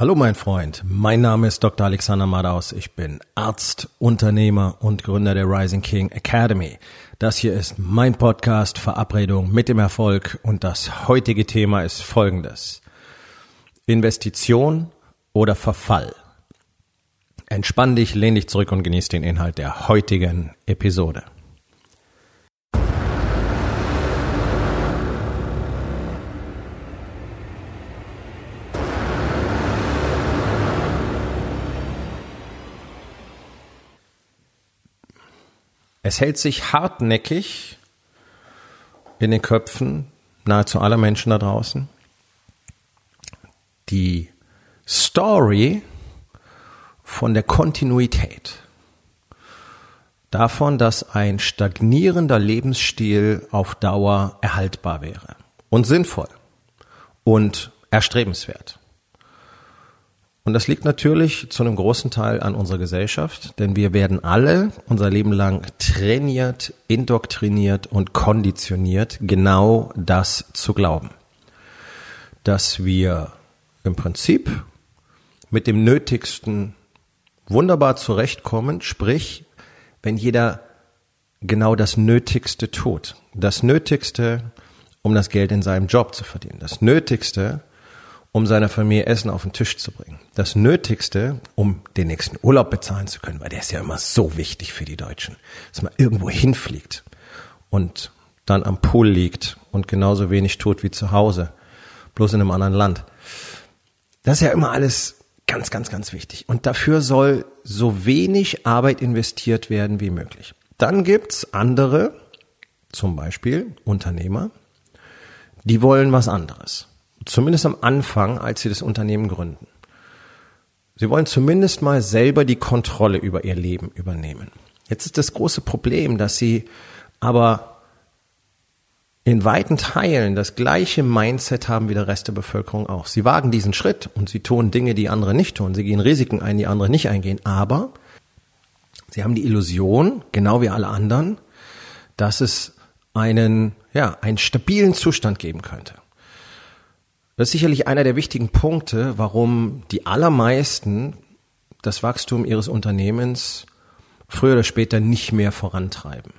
Hallo mein Freund, mein Name ist Dr. Alexander Madaus. Ich bin Arzt, Unternehmer und Gründer der Rising King Academy. Das hier ist mein Podcast Verabredung mit dem Erfolg und das heutige Thema ist folgendes. Investition oder Verfall. Entspann dich, lehn dich zurück und genieß den Inhalt der heutigen Episode. Es hält sich hartnäckig in den Köpfen nahezu aller Menschen da draußen. Die Story von der Kontinuität. Davon, dass ein stagnierender Lebensstil auf Dauer erhaltbar wäre und sinnvoll und erstrebenswert. Und das liegt natürlich zu einem großen Teil an unserer Gesellschaft, denn wir werden alle unser Leben lang trainiert, indoktriniert und konditioniert, genau das zu glauben. Dass wir im Prinzip mit dem Nötigsten wunderbar zurechtkommen, sprich, wenn jeder genau das Nötigste tut. Das Nötigste, um das Geld in seinem Job zu verdienen. Das Nötigste, um seiner Familie Essen auf den Tisch zu bringen. Das Nötigste, um den nächsten Urlaub bezahlen zu können, weil der ist ja immer so wichtig für die Deutschen, dass man irgendwo hinfliegt und dann am Pool liegt und genauso wenig tut wie zu Hause, bloß in einem anderen Land. Das ist ja immer alles ganz, ganz, ganz wichtig. Und dafür soll so wenig Arbeit investiert werden wie möglich. Dann gibt's andere, zum Beispiel Unternehmer, die wollen was anderes zumindest am Anfang, als sie das Unternehmen gründen. Sie wollen zumindest mal selber die Kontrolle über ihr Leben übernehmen. Jetzt ist das große Problem, dass sie aber in weiten Teilen das gleiche Mindset haben wie der Rest der Bevölkerung auch. Sie wagen diesen Schritt und sie tun Dinge, die andere nicht tun. Sie gehen Risiken ein, die andere nicht eingehen. Aber sie haben die Illusion, genau wie alle anderen, dass es einen, ja, einen stabilen Zustand geben könnte. Das ist sicherlich einer der wichtigen Punkte, warum die allermeisten das Wachstum ihres Unternehmens früher oder später nicht mehr vorantreiben.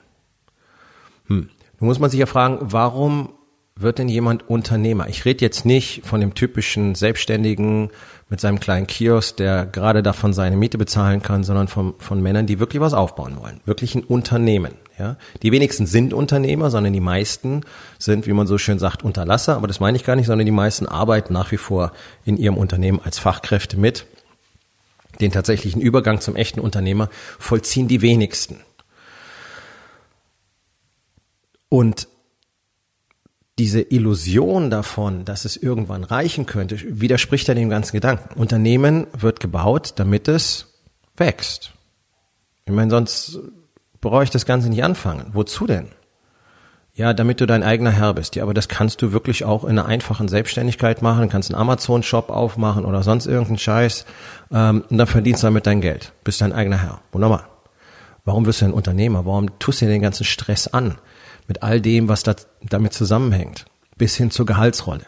Hm. Nun muss man sich ja fragen, warum wird denn jemand Unternehmer? Ich rede jetzt nicht von dem typischen Selbstständigen mit seinem kleinen Kiosk, der gerade davon seine Miete bezahlen kann, sondern von, von Männern, die wirklich was aufbauen wollen. Wirklich ein Unternehmen. Ja? Die wenigsten sind Unternehmer, sondern die meisten sind, wie man so schön sagt, Unterlasser. Aber das meine ich gar nicht, sondern die meisten arbeiten nach wie vor in ihrem Unternehmen als Fachkräfte mit. Den tatsächlichen Übergang zum echten Unternehmer vollziehen die wenigsten. Und diese Illusion davon, dass es irgendwann reichen könnte, widerspricht ja dem ganzen Gedanken. Unternehmen wird gebaut, damit es wächst. Ich meine, sonst brauche ich das Ganze nicht anfangen. Wozu denn? Ja, damit du dein eigener Herr bist. Ja, aber das kannst du wirklich auch in einer einfachen Selbstständigkeit machen. Du kannst einen Amazon-Shop aufmachen oder sonst irgendeinen Scheiß. Ähm, und dann verdienst du damit dein Geld. Bist dein eigener Herr. Wunderbar. Warum wirst du ein Unternehmer? Warum tust du dir den ganzen Stress an? Mit all dem, was da, damit zusammenhängt. Bis hin zur Gehaltsrolle.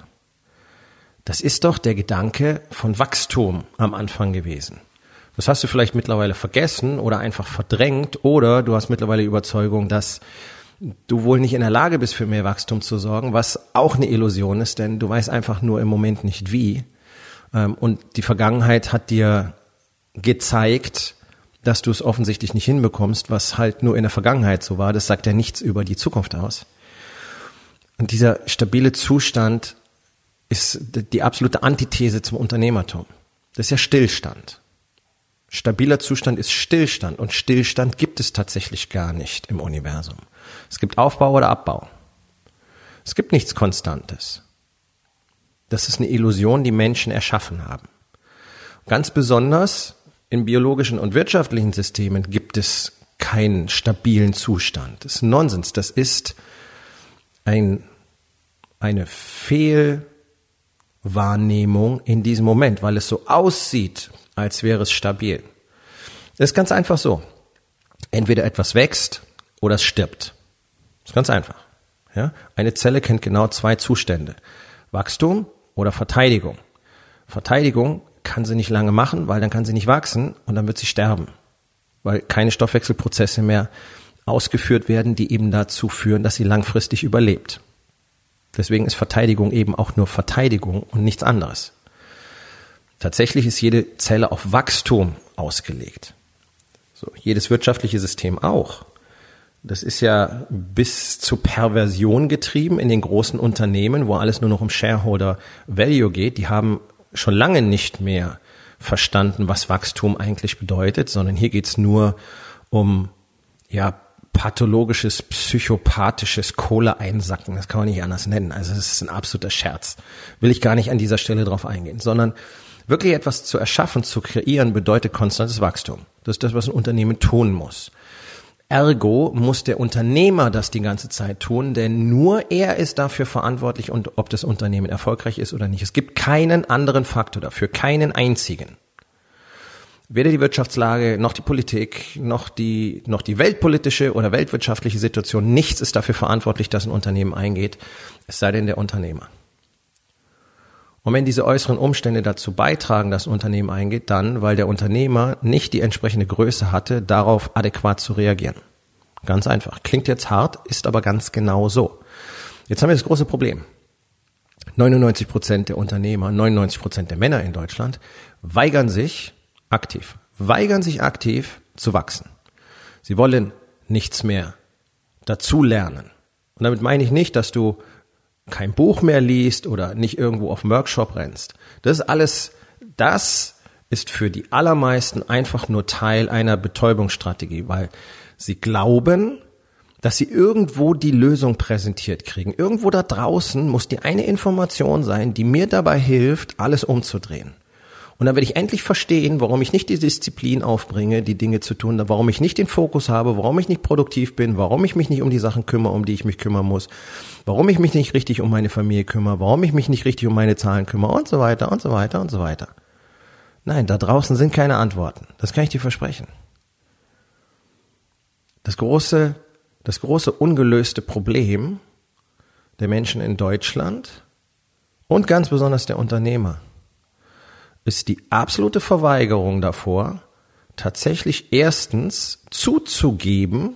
Das ist doch der Gedanke von Wachstum am Anfang gewesen. Das hast du vielleicht mittlerweile vergessen oder einfach verdrängt oder du hast mittlerweile Überzeugung, dass du wohl nicht in der Lage bist, für mehr Wachstum zu sorgen, was auch eine Illusion ist, denn du weißt einfach nur im Moment nicht wie. Ähm, und die Vergangenheit hat dir gezeigt, dass du es offensichtlich nicht hinbekommst, was halt nur in der Vergangenheit so war. Das sagt ja nichts über die Zukunft aus. Und dieser stabile Zustand ist die absolute Antithese zum Unternehmertum. Das ist ja Stillstand. Stabiler Zustand ist Stillstand und Stillstand gibt es tatsächlich gar nicht im Universum. Es gibt Aufbau oder Abbau. Es gibt nichts Konstantes. Das ist eine Illusion, die Menschen erschaffen haben. Ganz besonders in biologischen und wirtschaftlichen Systemen gibt es keinen stabilen Zustand. Das ist Nonsens. Das ist ein, eine Fehlwahrnehmung in diesem Moment, weil es so aussieht, als wäre es stabil. Das ist ganz einfach so. Entweder etwas wächst oder es stirbt. Das ist ganz einfach. Ja? Eine Zelle kennt genau zwei Zustände. Wachstum oder Verteidigung. Verteidigung kann sie nicht lange machen, weil dann kann sie nicht wachsen und dann wird sie sterben, weil keine Stoffwechselprozesse mehr ausgeführt werden, die eben dazu führen, dass sie langfristig überlebt. Deswegen ist Verteidigung eben auch nur Verteidigung und nichts anderes. Tatsächlich ist jede Zelle auf Wachstum ausgelegt. So, jedes wirtschaftliche System auch. Das ist ja bis zur Perversion getrieben in den großen Unternehmen, wo alles nur noch um Shareholder Value geht. Die haben schon lange nicht mehr verstanden, was Wachstum eigentlich bedeutet, sondern hier geht's nur um ja pathologisches, psychopathisches Kohle einsacken. Das kann man nicht anders nennen. Also das ist ein absoluter Scherz. Will ich gar nicht an dieser Stelle drauf eingehen, sondern wirklich etwas zu erschaffen, zu kreieren, bedeutet konstantes Wachstum. Das ist das, was ein Unternehmen tun muss. Ergo muss der Unternehmer das die ganze Zeit tun, denn nur er ist dafür verantwortlich und ob das Unternehmen erfolgreich ist oder nicht. Es gibt keinen anderen Faktor dafür, keinen einzigen weder die Wirtschaftslage noch die Politik noch die noch die weltpolitische oder weltwirtschaftliche Situation nichts ist dafür verantwortlich, dass ein Unternehmen eingeht, es sei denn der Unternehmer. Und wenn diese äußeren Umstände dazu beitragen, dass Unternehmen eingeht, dann, weil der Unternehmer nicht die entsprechende Größe hatte, darauf adäquat zu reagieren. Ganz einfach. Klingt jetzt hart, ist aber ganz genau so. Jetzt haben wir das große Problem. 99 Prozent der Unternehmer, 99 Prozent der Männer in Deutschland weigern sich, aktiv, weigern sich aktiv zu wachsen. Sie wollen nichts mehr dazu lernen. Und damit meine ich nicht, dass du kein Buch mehr liest oder nicht irgendwo auf Workshop rennst. Das ist alles, das ist für die allermeisten einfach nur Teil einer Betäubungsstrategie, weil sie glauben, dass sie irgendwo die Lösung präsentiert kriegen. Irgendwo da draußen muss die eine Information sein, die mir dabei hilft, alles umzudrehen. Und dann werde ich endlich verstehen, warum ich nicht die Disziplin aufbringe, die Dinge zu tun, warum ich nicht den Fokus habe, warum ich nicht produktiv bin, warum ich mich nicht um die Sachen kümmere, um die ich mich kümmern muss, warum ich mich nicht richtig um meine Familie kümmere, warum ich mich nicht richtig um meine Zahlen kümmere und so weiter und so weiter und so weiter. Nein, da draußen sind keine Antworten. Das kann ich dir versprechen. Das große, das große ungelöste Problem der Menschen in Deutschland und ganz besonders der Unternehmer ist die absolute Verweigerung davor, tatsächlich erstens zuzugeben,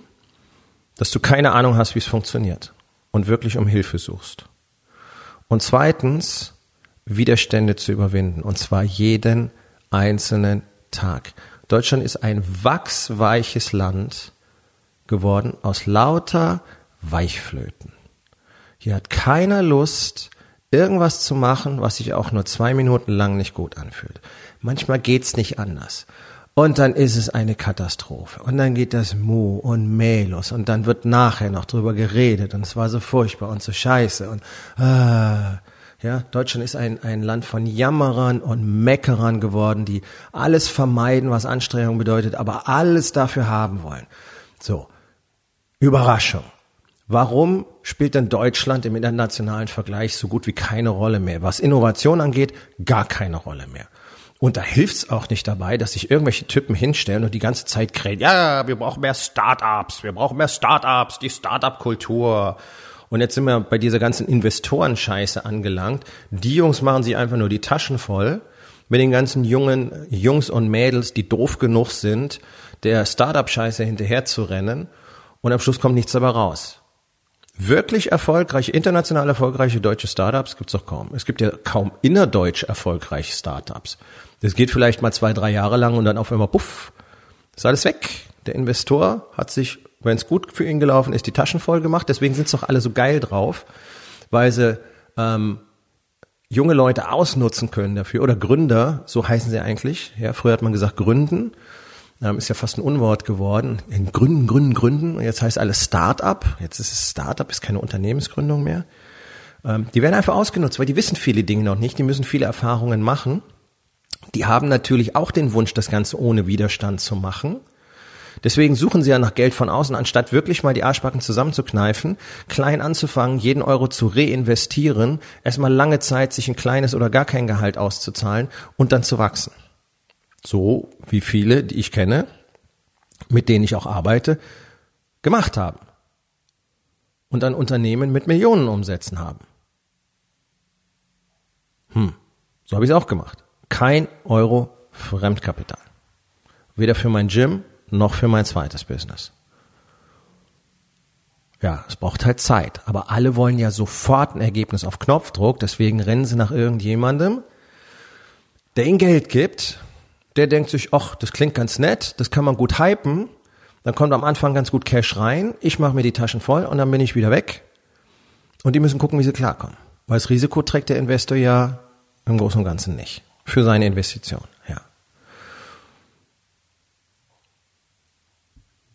dass du keine Ahnung hast, wie es funktioniert und wirklich um Hilfe suchst. Und zweitens, Widerstände zu überwinden und zwar jeden einzelnen Tag. Deutschland ist ein wachsweiches Land geworden aus lauter Weichflöten. Hier hat keiner Lust, irgendwas zu machen, was sich auch nur zwei Minuten lang nicht gut anfühlt. Manchmal geht's nicht anders. Und dann ist es eine Katastrophe. Und dann geht das Mu und Meh los. Und dann wird nachher noch drüber geredet. Und es war so furchtbar und so scheiße. Und äh, ja, Deutschland ist ein, ein Land von Jammerern und Meckerern geworden, die alles vermeiden, was Anstrengung bedeutet, aber alles dafür haben wollen. So. Überraschung. Warum spielt denn Deutschland im internationalen Vergleich so gut wie keine Rolle mehr? Was Innovation angeht, gar keine Rolle mehr. Und da hilft's auch nicht dabei, dass sich irgendwelche Typen hinstellen und die ganze Zeit krähen, ja, wir brauchen mehr Startups, wir brauchen mehr Startups, die Startup-Kultur. Und jetzt sind wir bei dieser ganzen Investorenscheiße angelangt. Die Jungs machen sich einfach nur die Taschen voll mit den ganzen jungen Jungs und Mädels, die doof genug sind, der Startup-Scheiße hinterher zu rennen. Und am Schluss kommt nichts dabei raus wirklich erfolgreiche, international erfolgreiche deutsche Startups gibt's doch kaum. Es gibt ja kaum innerdeutsch erfolgreiche Startups. Das geht vielleicht mal zwei, drei Jahre lang und dann auf einmal, puff, ist alles weg. Der Investor hat sich, wenn es gut für ihn gelaufen ist, die Taschen voll gemacht. Deswegen sind's doch alle so geil drauf, weil sie ähm, junge Leute ausnutzen können dafür oder Gründer, so heißen sie eigentlich. Ja, früher hat man gesagt Gründen ähm, ist ja fast ein Unwort geworden. In Gründen, Gründen, Gründen. Und jetzt heißt alles Start-up. Jetzt ist es Start-up, ist keine Unternehmensgründung mehr. Ähm, die werden einfach ausgenutzt, weil die wissen viele Dinge noch nicht. Die müssen viele Erfahrungen machen. Die haben natürlich auch den Wunsch, das Ganze ohne Widerstand zu machen. Deswegen suchen sie ja nach Geld von außen, anstatt wirklich mal die Arschbacken zusammenzukneifen, klein anzufangen, jeden Euro zu reinvestieren, erstmal lange Zeit sich ein kleines oder gar kein Gehalt auszuzahlen und dann zu wachsen so wie viele, die ich kenne, mit denen ich auch arbeite, gemacht haben. Und ein Unternehmen mit Millionen umsetzen haben. Hm, so habe ich es auch gemacht. Kein Euro Fremdkapital. Weder für mein Gym noch für mein zweites Business. Ja, es braucht halt Zeit. Aber alle wollen ja sofort ein Ergebnis auf Knopfdruck. Deswegen rennen sie nach irgendjemandem, der ihnen Geld gibt. Der denkt sich, ach, das klingt ganz nett, das kann man gut hypen. Dann kommt am Anfang ganz gut Cash rein. Ich mache mir die Taschen voll und dann bin ich wieder weg. Und die müssen gucken, wie sie klarkommen. Weil das Risiko trägt der Investor ja im Großen und Ganzen nicht. Für seine Investition, ja.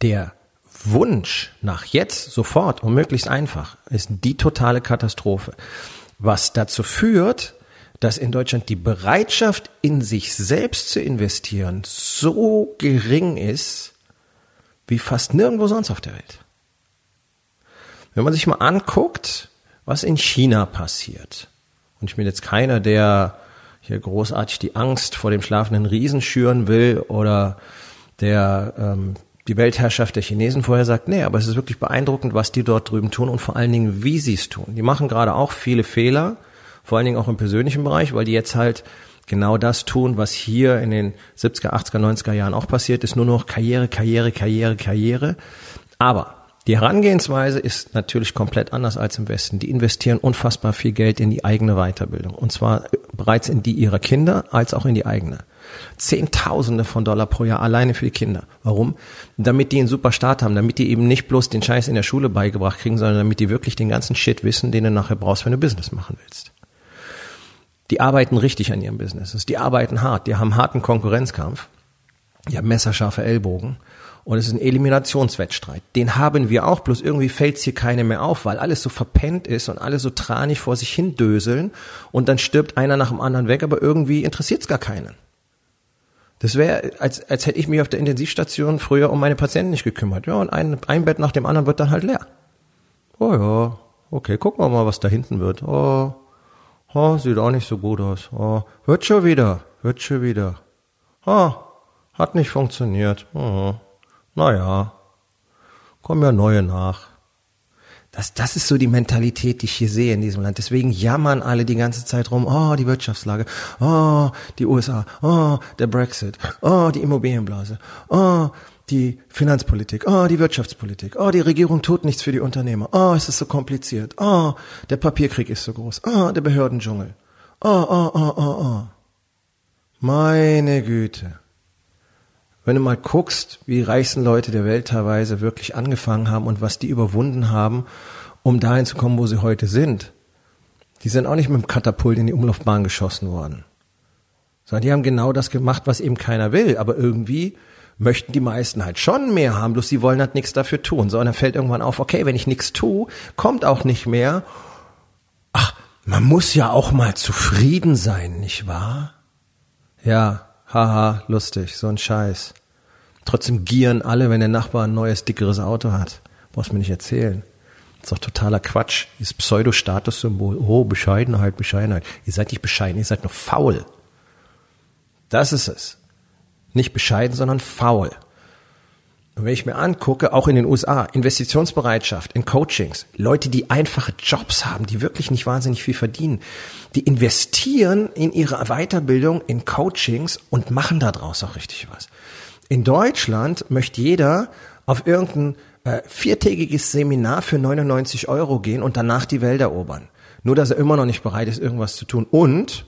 Der Wunsch nach jetzt, sofort und möglichst einfach ist die totale Katastrophe. Was dazu führt, dass in Deutschland die Bereitschaft in sich selbst zu investieren so gering ist, wie fast nirgendwo sonst auf der Welt. Wenn man sich mal anguckt, was in China passiert, und ich bin jetzt keiner, der hier großartig die Angst vor dem schlafenden Riesen schüren will oder der ähm, die Weltherrschaft der Chinesen vorher sagt, nee, aber es ist wirklich beeindruckend, was die dort drüben tun und vor allen Dingen, wie sie es tun. Die machen gerade auch viele Fehler, vor allen Dingen auch im persönlichen Bereich, weil die jetzt halt genau das tun, was hier in den 70er, 80er, 90er Jahren auch passiert ist, nur noch Karriere, Karriere, Karriere, Karriere. Aber die Herangehensweise ist natürlich komplett anders als im Westen. Die investieren unfassbar viel Geld in die eigene Weiterbildung. Und zwar bereits in die ihrer Kinder als auch in die eigene. Zehntausende von Dollar pro Jahr alleine für die Kinder. Warum? Damit die einen super Start haben, damit die eben nicht bloß den Scheiß in der Schule beigebracht kriegen, sondern damit die wirklich den ganzen Shit wissen, den du nachher brauchst, wenn du Business machen willst. Die arbeiten richtig an ihrem Business. Die arbeiten hart. Die haben harten Konkurrenzkampf. Die haben messerscharfe Ellbogen. Und es ist ein Eliminationswettstreit. Den haben wir auch, bloß irgendwie fällt's hier keine mehr auf, weil alles so verpennt ist und alle so tranig vor sich hin döseln und dann stirbt einer nach dem anderen weg, aber irgendwie interessiert's gar keinen. Das wäre, als, als hätte ich mich auf der Intensivstation früher um meine Patienten nicht gekümmert. Ja, und ein, ein Bett nach dem anderen wird dann halt leer. Oh ja, okay, gucken wir mal, was da hinten wird. Oh, oh sieht auch nicht so gut aus. Oh, wird schon wieder, wird schon wieder. Oh, hat nicht funktioniert. Oh, naja, kommen ja neue nach. Das, das ist so die Mentalität, die ich hier sehe in diesem Land. Deswegen jammern alle die ganze Zeit rum, oh, die Wirtschaftslage, oh, die USA, oh, der Brexit, oh, die Immobilienblase, oh, die Finanzpolitik, oh, die Wirtschaftspolitik, oh, die Regierung tut nichts für die Unternehmer, oh, es ist so kompliziert, oh, der Papierkrieg ist so groß, oh, der Behördendschungel, oh, oh, oh, oh, oh. Meine Güte. Wenn du mal guckst, wie die reichsten Leute der Welt teilweise wirklich angefangen haben und was die überwunden haben, um dahin zu kommen, wo sie heute sind, die sind auch nicht mit dem Katapult in die Umlaufbahn geschossen worden. Sondern die haben genau das gemacht, was eben keiner will. Aber irgendwie möchten die meisten halt schon mehr haben, bloß sie wollen halt nichts dafür tun. So, und dann fällt irgendwann auf, okay, wenn ich nichts tue, kommt auch nicht mehr. Ach, man muss ja auch mal zufrieden sein, nicht wahr? Ja, haha, lustig, so ein Scheiß. Trotzdem gieren alle, wenn der Nachbar ein neues, dickeres Auto hat. Brauchst mir nicht erzählen. Das ist doch totaler Quatsch. Dieses Pseudo-Statussymbol. Oh, Bescheidenheit, Bescheidenheit. Ihr seid nicht bescheiden, ihr seid nur faul. Das ist es. Nicht bescheiden, sondern faul. Und wenn ich mir angucke, auch in den USA, Investitionsbereitschaft in Coachings, Leute, die einfache Jobs haben, die wirklich nicht wahnsinnig viel verdienen, die investieren in ihre Weiterbildung in Coachings und machen daraus auch richtig was. In Deutschland möchte jeder auf irgendein äh, viertägiges Seminar für 99 Euro gehen und danach die Welt erobern. Nur, dass er immer noch nicht bereit ist, irgendwas zu tun. Und,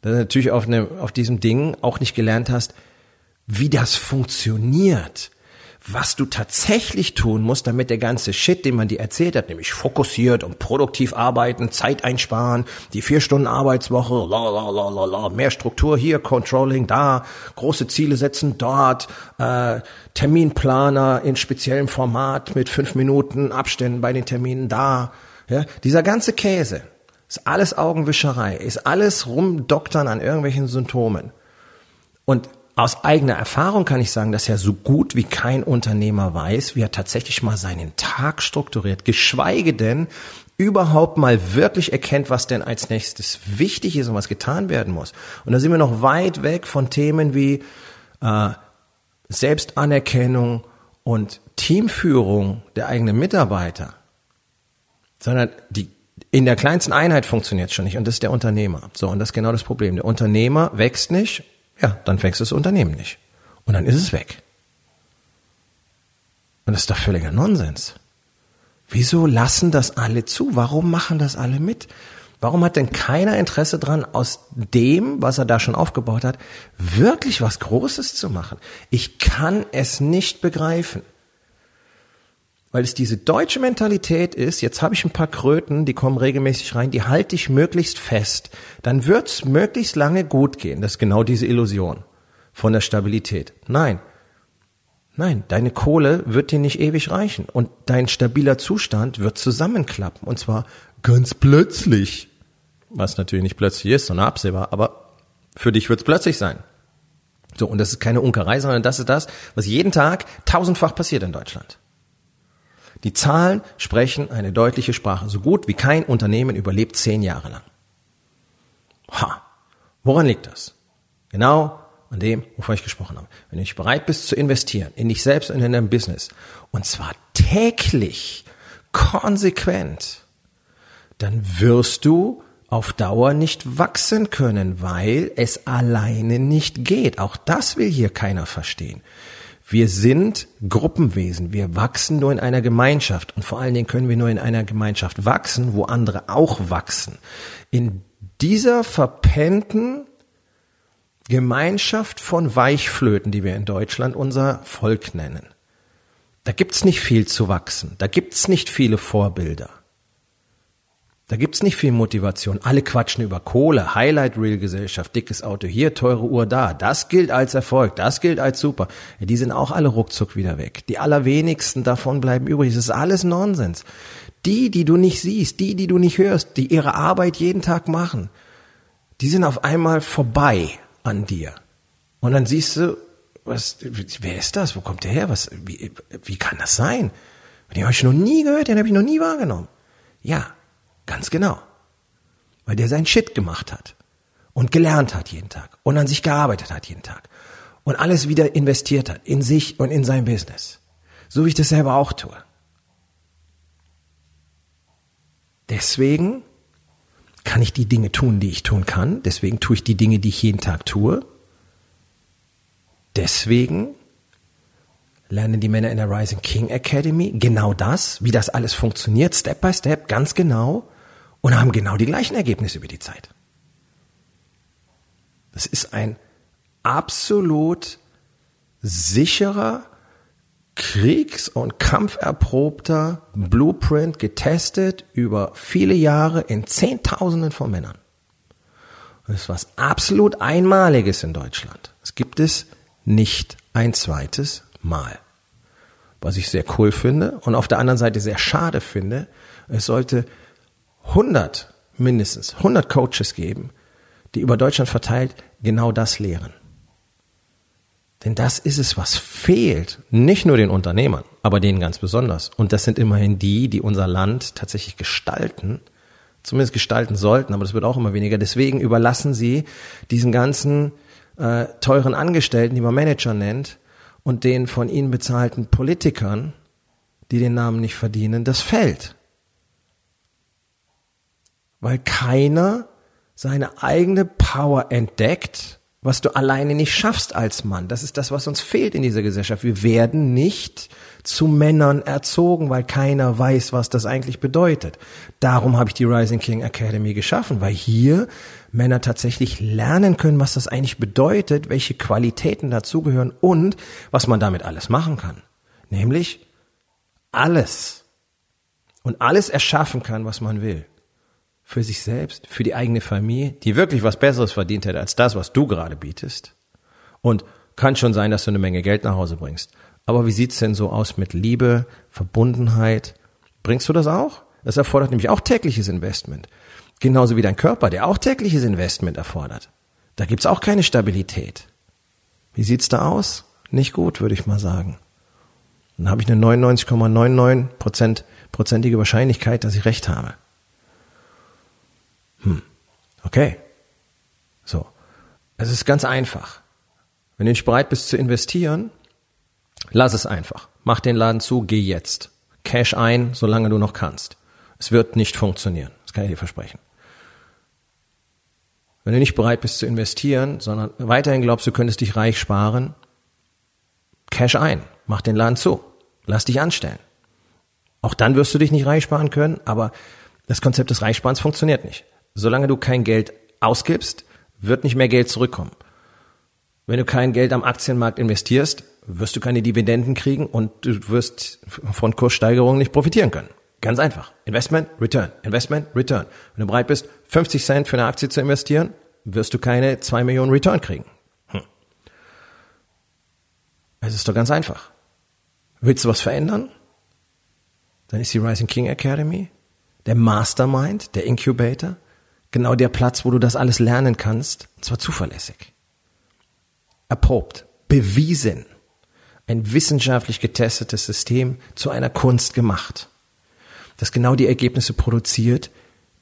dass du natürlich auf, ne, auf diesem Ding auch nicht gelernt hast, wie das funktioniert was du tatsächlich tun musst, damit der ganze Shit, den man dir erzählt hat, nämlich fokussiert und produktiv arbeiten, Zeit einsparen, die vier Stunden Arbeitswoche, la la la la la, mehr Struktur hier, Controlling da, große Ziele setzen dort, äh, Terminplaner in speziellem Format mit fünf Minuten Abständen bei den Terminen da, ja, dieser ganze Käse ist alles Augenwischerei, ist alles rumdoktern an irgendwelchen Symptomen. Und aus eigener Erfahrung kann ich sagen, dass ja so gut wie kein Unternehmer weiß, wie er tatsächlich mal seinen Tag strukturiert, geschweige denn überhaupt mal wirklich erkennt, was denn als nächstes wichtig ist und was getan werden muss. Und da sind wir noch weit weg von Themen wie äh, Selbstanerkennung und Teamführung der eigenen Mitarbeiter, sondern die in der kleinsten Einheit funktioniert es schon nicht und das ist der Unternehmer. So, und das ist genau das Problem. Der Unternehmer wächst nicht, ja, dann wächst das Unternehmen nicht. Und dann ist es weg. Und das ist doch völliger Nonsens. Wieso lassen das alle zu? Warum machen das alle mit? Warum hat denn keiner Interesse dran, aus dem, was er da schon aufgebaut hat, wirklich was Großes zu machen? Ich kann es nicht begreifen weil es diese deutsche Mentalität ist, jetzt habe ich ein paar Kröten, die kommen regelmäßig rein, die halte ich möglichst fest. Dann wird's möglichst lange gut gehen. Das ist genau diese Illusion von der Stabilität. Nein, nein, deine Kohle wird dir nicht ewig reichen und dein stabiler Zustand wird zusammenklappen und zwar ganz plötzlich. Was natürlich nicht plötzlich ist, sondern absehbar, aber für dich wird's plötzlich sein. So, und das ist keine Unkerei, sondern das ist das, was jeden Tag tausendfach passiert in Deutschland. Die Zahlen sprechen eine deutliche Sprache. So gut wie kein Unternehmen überlebt zehn Jahre lang. Ha! Woran liegt das? Genau an dem, wovon ich gesprochen habe. Wenn du nicht bereit bist zu investieren, in dich selbst und in dein Business, und zwar täglich, konsequent, dann wirst du auf Dauer nicht wachsen können, weil es alleine nicht geht. Auch das will hier keiner verstehen. Wir sind Gruppenwesen. Wir wachsen nur in einer Gemeinschaft. Und vor allen Dingen können wir nur in einer Gemeinschaft wachsen, wo andere auch wachsen. In dieser verpennten Gemeinschaft von Weichflöten, die wir in Deutschland unser Volk nennen. Da gibt's nicht viel zu wachsen. Da gibt's nicht viele Vorbilder. Da gibt's nicht viel Motivation. Alle quatschen über Kohle, Highlight Reel Gesellschaft, dickes Auto hier, teure Uhr da. Das gilt als Erfolg, das gilt als super. Ja, die sind auch alle ruckzuck wieder weg. Die allerwenigsten davon bleiben übrig. Das ist alles Nonsens. Die, die du nicht siehst, die, die du nicht hörst, die ihre Arbeit jeden Tag machen, die sind auf einmal vorbei an dir. Und dann siehst du, was, wer ist das? Wo kommt der her? Was, wie, wie kann das sein? Den habe ich noch nie gehört, den habe ich noch nie wahrgenommen. Ja, Ganz genau. Weil der sein Shit gemacht hat und gelernt hat jeden Tag und an sich gearbeitet hat jeden Tag und alles wieder investiert hat in sich und in sein Business. So wie ich das selber auch tue. Deswegen kann ich die Dinge tun, die ich tun kann. Deswegen tue ich die Dinge, die ich jeden Tag tue. Deswegen lernen die Männer in der Rising King Academy genau das, wie das alles funktioniert, Step by Step, ganz genau und haben genau die gleichen Ergebnisse über die Zeit. Das ist ein absolut sicherer, kriegs- und kampferprobter Blueprint getestet über viele Jahre in Zehntausenden von Männern. Das ist was absolut Einmaliges in Deutschland. Es gibt es nicht ein zweites Mal. Was ich sehr cool finde und auf der anderen Seite sehr schade finde, es sollte 100 mindestens 100 Coaches geben, die über Deutschland verteilt genau das lehren. Denn das ist es, was fehlt. Nicht nur den Unternehmern, aber denen ganz besonders. Und das sind immerhin die, die unser Land tatsächlich gestalten, zumindest gestalten sollten, aber das wird auch immer weniger. Deswegen überlassen sie diesen ganzen äh, teuren Angestellten, die man Manager nennt, und den von ihnen bezahlten Politikern, die den Namen nicht verdienen, das Feld weil keiner seine eigene Power entdeckt, was du alleine nicht schaffst als Mann. Das ist das, was uns fehlt in dieser Gesellschaft. Wir werden nicht zu Männern erzogen, weil keiner weiß, was das eigentlich bedeutet. Darum habe ich die Rising King Academy geschaffen, weil hier Männer tatsächlich lernen können, was das eigentlich bedeutet, welche Qualitäten dazugehören und was man damit alles machen kann. Nämlich alles. Und alles erschaffen kann, was man will für sich selbst, für die eigene Familie, die wirklich was Besseres verdient hätte als das, was du gerade bietest. Und kann schon sein, dass du eine Menge Geld nach Hause bringst. Aber wie sieht's denn so aus mit Liebe, Verbundenheit? Bringst du das auch? Das erfordert nämlich auch tägliches Investment. Genauso wie dein Körper, der auch tägliches Investment erfordert. Da gibt's auch keine Stabilität. Wie sieht's da aus? Nicht gut, würde ich mal sagen. Dann habe ich eine 99,99 prozentige Wahrscheinlichkeit, dass ich recht habe. Hm, okay. So. Es ist ganz einfach. Wenn du nicht bereit bist zu investieren, lass es einfach. Mach den Laden zu, geh jetzt. Cash ein, solange du noch kannst. Es wird nicht funktionieren. kann ich dir versprechen. Wenn du nicht bereit bist zu investieren, sondern weiterhin glaubst, du könntest dich reich sparen, cash ein, mach den Laden zu, lass dich anstellen. Auch dann wirst du dich nicht reich sparen können, aber das Konzept des Reichsparens funktioniert nicht. Solange du kein Geld ausgibst, wird nicht mehr Geld zurückkommen. Wenn du kein Geld am Aktienmarkt investierst, wirst du keine Dividenden kriegen und du wirst von Kurssteigerungen nicht profitieren können. Ganz einfach. Investment, Return. Investment, Return. Wenn du bereit bist, 50 Cent für eine Aktie zu investieren, wirst du keine 2 Millionen Return kriegen. Hm. Es ist doch ganz einfach. Willst du was verändern? Dann ist die Rising King Academy, der Mastermind, der Incubator, genau der Platz, wo du das alles lernen kannst, und zwar zuverlässig. Erprobt, bewiesen, ein wissenschaftlich getestetes System zu einer Kunst gemacht, das genau die Ergebnisse produziert,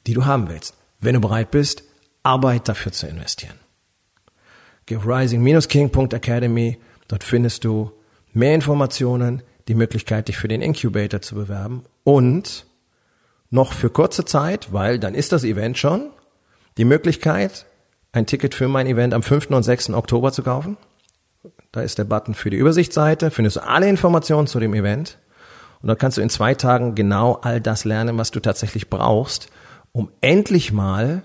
die du haben willst. Wenn du bereit bist, Arbeit dafür zu investieren. Geh auf rising-king.academy, dort findest du mehr Informationen, die Möglichkeit, dich für den Incubator zu bewerben und noch für kurze Zeit, weil dann ist das Event schon, die Möglichkeit, ein Ticket für mein Event am 5. und 6. Oktober zu kaufen. Da ist der Button für die Übersichtsseite, findest du alle Informationen zu dem Event. Und da kannst du in zwei Tagen genau all das lernen, was du tatsächlich brauchst, um endlich mal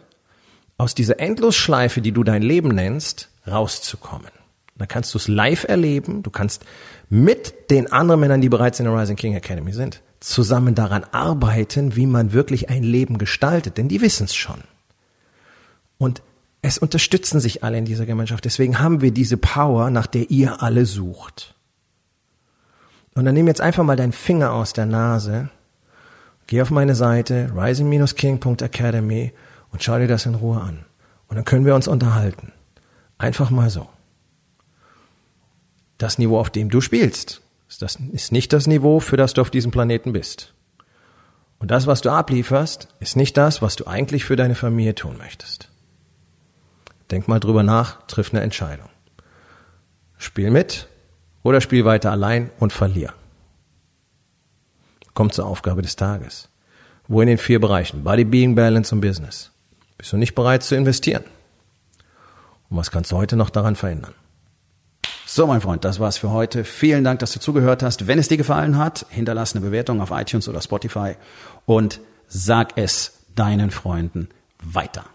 aus dieser Endlosschleife, die du dein Leben nennst, rauszukommen. Da kannst du es live erleben. Du kannst mit den anderen Männern, die bereits in der Rising King Academy sind, zusammen daran arbeiten, wie man wirklich ein Leben gestaltet. Denn die wissen es schon. Und es unterstützen sich alle in dieser Gemeinschaft. Deswegen haben wir diese Power, nach der ihr alle sucht. Und dann nimm jetzt einfach mal deinen Finger aus der Nase, geh auf meine Seite rising-king.academy und schau dir das in Ruhe an. Und dann können wir uns unterhalten. Einfach mal so. Das Niveau, auf dem du spielst, ist, das, ist nicht das Niveau, für das du auf diesem Planeten bist. Und das, was du ablieferst, ist nicht das, was du eigentlich für deine Familie tun möchtest. Denk mal drüber nach, triff eine Entscheidung. Spiel mit oder spiel weiter allein und verlier. Kommt zur Aufgabe des Tages. Wo in den vier Bereichen? Body, Being, Balance und Business. Bist du nicht bereit zu investieren? Und was kannst du heute noch daran verändern? So, mein Freund, das war's für heute. Vielen Dank, dass du zugehört hast. Wenn es dir gefallen hat, hinterlass eine Bewertung auf iTunes oder Spotify und sag es deinen Freunden weiter.